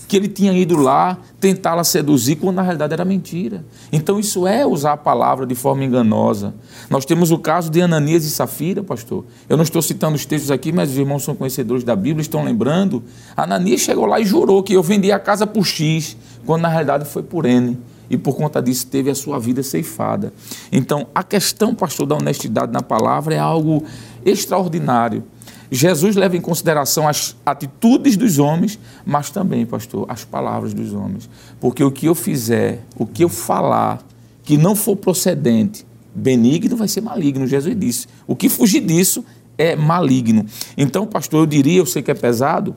S2: que ele tinha ido lá tentá-la seduzir, quando na realidade era mentira. Então isso é usar a palavra de forma enganosa. Nós temos o caso de Ananias e Safira, pastor. Eu não estou citando os textos aqui, mas os irmãos são conhecedores da Bíblia, estão lembrando. Ananias chegou lá e jurou que eu vendia a casa por X, quando na realidade foi por N. E por conta disso teve a sua vida ceifada. Então, a questão, pastor, da honestidade na palavra é algo extraordinário. Jesus leva em consideração as atitudes dos homens, mas também, pastor, as palavras dos homens. Porque o que eu fizer, o que eu falar, que não for procedente, benigno, vai ser maligno. Jesus disse. O que fugir disso é maligno. Então, pastor, eu diria, eu sei que é pesado,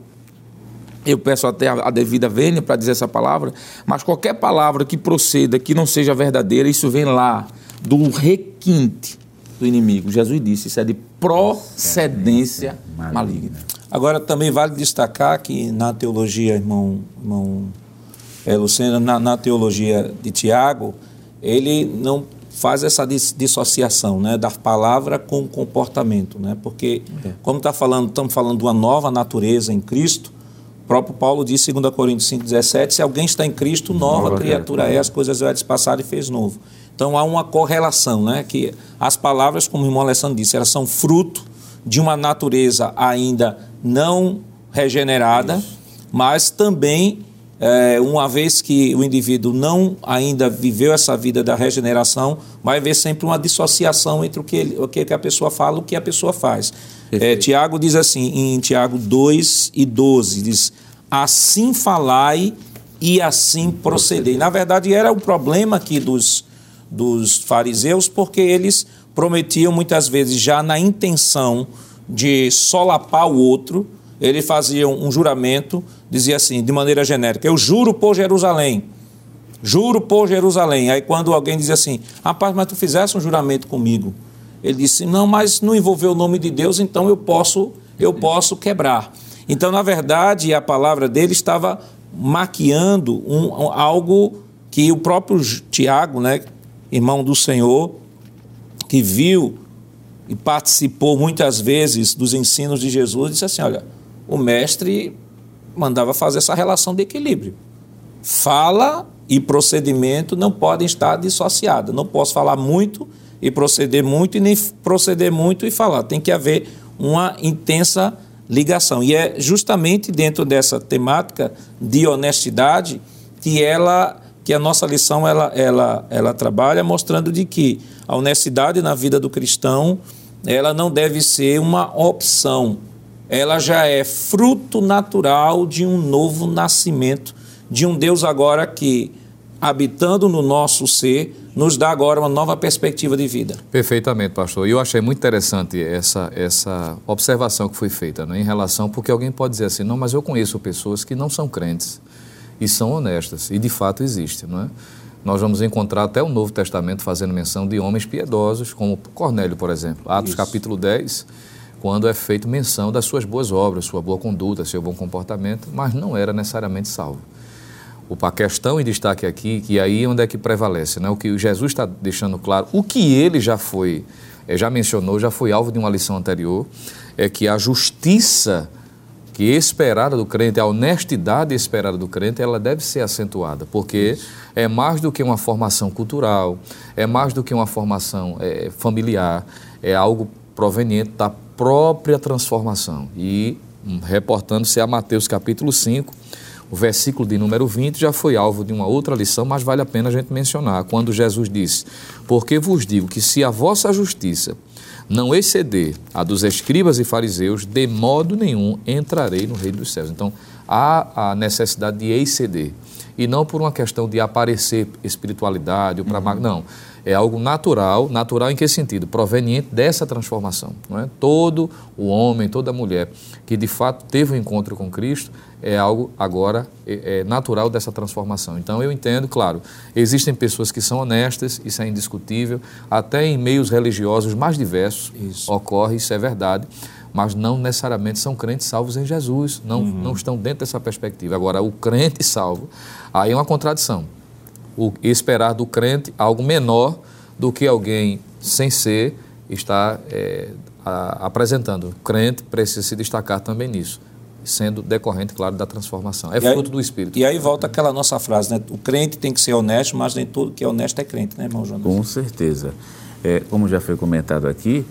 S2: eu peço até a devida vênia para dizer essa palavra, mas qualquer palavra que proceda, que não seja verdadeira, isso vem lá do requinte do inimigo. Jesus disse, isso é de procedência maligna.
S1: Agora, também vale destacar que na teologia, irmão, irmão é, Luciano, na, na, teologia de Tiago, ele não faz essa dissociação né, da palavra com o comportamento, né? porque, é. como tá falando, estamos falando de uma nova natureza em Cristo, o próprio Paulo diz, 2 Coríntios 5,17, se alguém está em Cristo, nova, nova criatura, criatura é, as coisas velhas passaram e fez novo. Então há uma correlação, né? Que as palavras, como o irmão Alessandro disse, elas são fruto de uma natureza ainda não regenerada, Isso. mas também é, uma vez que o indivíduo não ainda viveu essa vida da regeneração, vai haver sempre uma dissociação entre o que, ele, o que a pessoa fala e o que a pessoa faz. É, Tiago diz assim, em Tiago 2 e 12, diz, assim falai e assim procedei. Na verdade, era o problema aqui dos, dos fariseus, porque eles prometiam muitas vezes já na intenção de solapar o outro, ele fazia um juramento, dizia assim, de maneira genérica: Eu juro por Jerusalém. Juro por Jerusalém. Aí quando alguém dizia assim: Rapaz, mas tu fizesse um juramento comigo. Ele disse: Não, mas não envolveu o nome de Deus, então eu posso, eu posso quebrar. Então, na verdade, a palavra dele estava maquiando um, um, algo que o próprio Tiago, né, irmão do Senhor, que viu e participou muitas vezes dos ensinos de Jesus, disse assim: Olha, o mestre mandava fazer essa relação de equilíbrio. Fala e procedimento não podem estar dissociados. Não posso falar muito e proceder muito, e nem proceder muito e falar. Tem que haver uma intensa ligação. E é justamente dentro dessa temática de honestidade que ela que a nossa lição ela, ela, ela trabalha mostrando de que a honestidade na vida do cristão ela não deve ser uma opção, ela já é fruto natural de um novo nascimento, de um Deus agora que, habitando no nosso ser, nos dá agora uma nova perspectiva de vida.
S3: Perfeitamente, pastor. E eu achei muito interessante essa, essa observação que foi feita né, em relação, porque alguém pode dizer assim, não, mas eu conheço pessoas que não são crentes e são honestas, e de fato existe, não é? Nós vamos encontrar até o Novo Testamento fazendo menção de homens piedosos, como Cornélio, por exemplo. Atos Isso. capítulo 10, quando é feito menção das suas boas obras, sua boa conduta, seu bom comportamento, mas não era necessariamente salvo. A questão em destaque aqui, que aí é onde é que prevalece, né? o que Jesus está deixando claro, o que ele já foi, eh, já mencionou, já foi alvo de uma lição anterior, é que a justiça que esperada do crente, a honestidade esperada do crente, ela deve ser acentuada, porque Isso. é mais do que uma formação cultural, é mais do que uma formação é, familiar, é algo proveniente da própria transformação. E, hum, reportando-se a Mateus capítulo 5, o versículo de número 20 já foi alvo de uma outra lição, mas vale a pena a gente mencionar, quando Jesus disse: Porque vos digo que se a vossa justiça não exceder a dos escribas e fariseus, de modo nenhum entrarei no reino dos céus. Então, há a necessidade de exceder. E não por uma questão de aparecer espiritualidade, ou para uhum. não é algo natural. Natural em que sentido? Proveniente dessa transformação. Não é? Todo o homem, toda mulher que de fato teve um encontro com Cristo é algo agora é, é natural dessa transformação. Então eu entendo, claro, existem pessoas que são honestas, isso é indiscutível, até em meios religiosos mais diversos isso. ocorre, isso é verdade mas não necessariamente são crentes salvos em Jesus, não, uhum. não estão dentro dessa perspectiva. Agora, o crente salvo, aí é uma contradição o esperar do crente algo menor do que alguém sem ser está é, a, apresentando. O crente precisa se destacar também nisso, sendo decorrente, claro, da transformação. É e fruto
S1: aí,
S3: do Espírito.
S1: E aí volta aquela nossa frase, né? O crente tem que ser honesto, mas nem tudo que é honesto é crente, né, irmão Jonas?
S4: Com certeza. É, como já foi comentado aqui,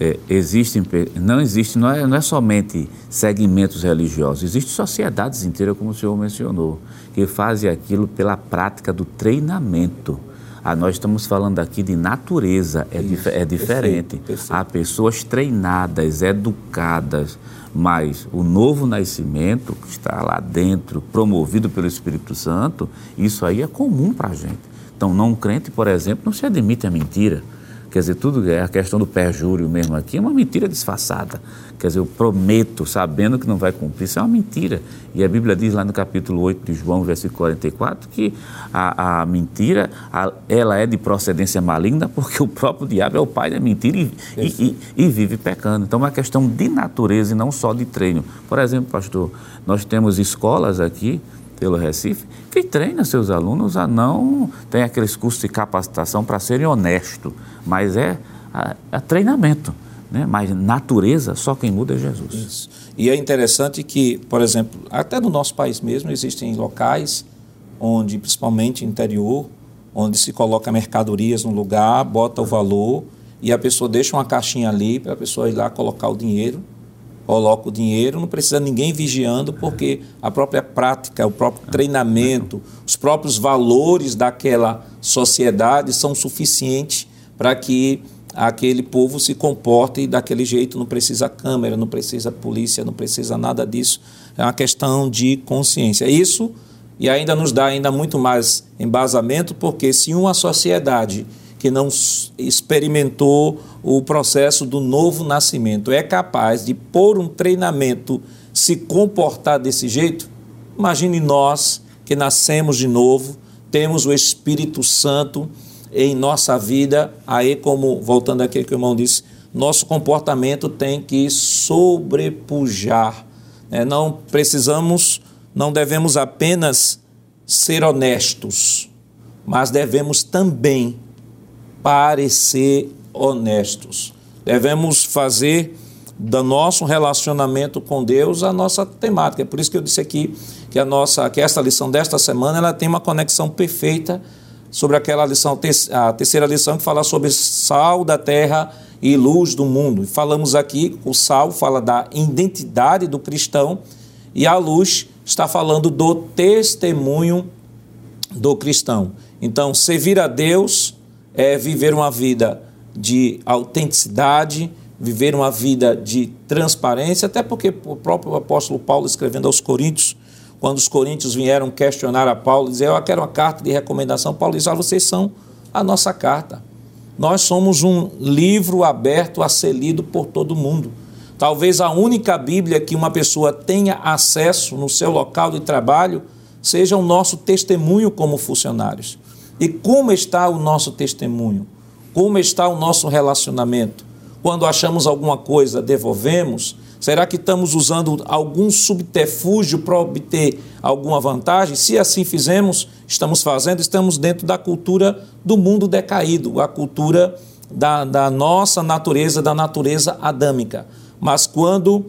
S4: é, existem, não existe, não é, não é somente segmentos religiosos, existem sociedades inteiras, como o senhor mencionou, que fazem aquilo pela prática do treinamento. Ah, nós estamos falando aqui de natureza, é, dif é diferente. Perfeito, perfeito. Há pessoas treinadas, educadas, mas o novo nascimento que está lá dentro, promovido pelo Espírito Santo, isso aí é comum para a gente. Então, não crente, por exemplo, não se admite a mentira. Quer dizer, tudo é a questão do perjúrio mesmo aqui é uma mentira disfarçada. Quer dizer, eu prometo, sabendo que não vai cumprir, isso é uma mentira. E a Bíblia diz lá no capítulo 8 de João, versículo 44, que a, a mentira, a, ela é de procedência maligna, porque o próprio diabo é o pai da mentira e, e, e, e vive pecando. Então, é uma questão de natureza e não só de treino. Por exemplo, pastor, nós temos escolas aqui pelo Recife, que treina seus alunos a não tem aqueles cursos de capacitação para serem honestos, mas é a, a treinamento. Né? Mas natureza, só quem muda é Jesus. Isso.
S1: E é interessante que, por exemplo, até no nosso país mesmo, existem locais onde, principalmente interior, onde se coloca mercadorias no lugar, bota o valor e a pessoa deixa uma caixinha ali para a pessoa ir lá colocar o dinheiro coloca o dinheiro, não precisa ninguém vigiando, porque a própria prática, o próprio treinamento, os próprios valores daquela sociedade são suficientes para que aquele povo se comporte daquele jeito, não precisa câmera, não precisa polícia, não precisa nada disso. É uma questão de consciência. Isso e ainda nos dá ainda muito mais embasamento, porque se uma sociedade que não experimentou o processo do novo nascimento. É capaz de pôr um treinamento se comportar desse jeito, imagine nós que nascemos de novo, temos o Espírito Santo em nossa vida, aí como, voltando aqui que o irmão disse, nosso comportamento tem que sobrepujar. Né? Não precisamos, não devemos apenas ser honestos, mas devemos também parecer honestos. Devemos fazer do nosso relacionamento com Deus a nossa temática. É por isso que eu disse aqui que a nossa, que esta lição desta semana, ela tem uma conexão perfeita sobre aquela lição, a terceira lição que fala sobre sal da terra e luz do mundo. Falamos aqui, o sal fala da identidade do cristão e a luz está falando do testemunho do cristão. Então, servir a Deus é viver uma vida de autenticidade, viver uma vida de transparência, até porque o próprio apóstolo Paulo, escrevendo aos Coríntios, quando os coríntios vieram questionar a Paulo, dizer, eu quero uma carta de recomendação, Paulo diz, ah, vocês são a nossa carta. Nós somos um livro aberto a ser lido por todo mundo. Talvez a única Bíblia que uma pessoa tenha acesso no seu local de trabalho seja o nosso testemunho como funcionários. E como está o nosso testemunho? Como está o nosso relacionamento? Quando achamos alguma coisa, devolvemos? Será que estamos usando algum subterfúgio para obter alguma vantagem? Se assim fizemos, estamos fazendo, estamos dentro da cultura do mundo decaído, a cultura da, da nossa natureza, da natureza adâmica. Mas quando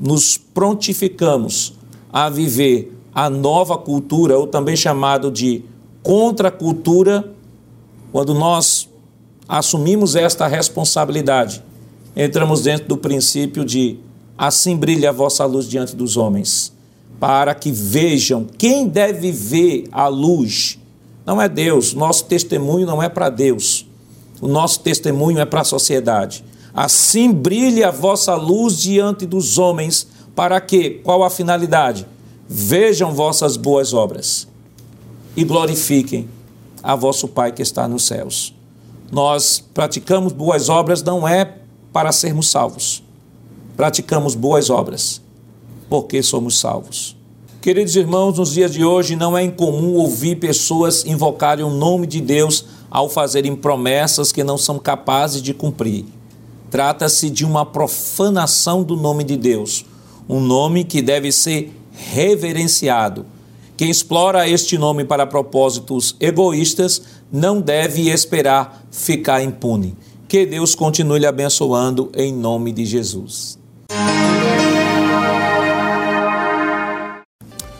S1: nos prontificamos a viver a nova cultura, ou também chamado de contracultura, quando nós assumimos esta responsabilidade, entramos dentro do princípio de assim brilha a vossa luz diante dos homens, para que vejam quem deve ver a luz. Não é Deus, nosso testemunho não é para Deus, o nosso testemunho é para a sociedade. Assim brilha a vossa luz diante dos homens, para que, qual a finalidade? Vejam vossas boas obras e glorifiquem a vosso Pai que está nos céus. Nós praticamos boas obras não é para sermos salvos. Praticamos boas obras porque somos salvos. Queridos irmãos, nos dias de hoje não é incomum ouvir pessoas invocarem o nome de Deus ao fazerem promessas que não são capazes de cumprir. Trata-se de uma profanação do nome de Deus, um nome que deve ser reverenciado quem explora este nome para propósitos egoístas não deve esperar ficar impune. Que Deus continue lhe abençoando em nome de Jesus.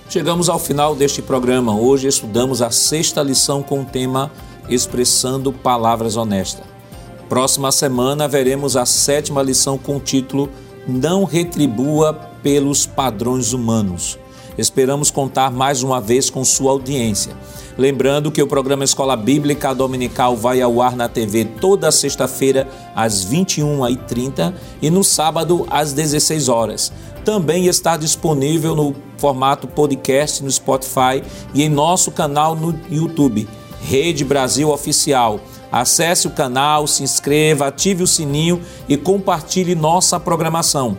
S1: Chegamos ao final deste programa. Hoje estudamos a sexta lição com o tema Expressando Palavras Honestas. Próxima semana veremos a sétima lição com o título Não Retribua pelos Padrões Humanos. Esperamos contar mais uma vez com sua audiência. Lembrando que o programa Escola Bíblica Dominical vai ao ar na TV toda sexta-feira às 21h30 e no sábado às 16 horas. Também está disponível no formato podcast no Spotify e em nosso canal no YouTube, Rede Brasil Oficial. Acesse o canal, se inscreva, ative o sininho e compartilhe nossa programação.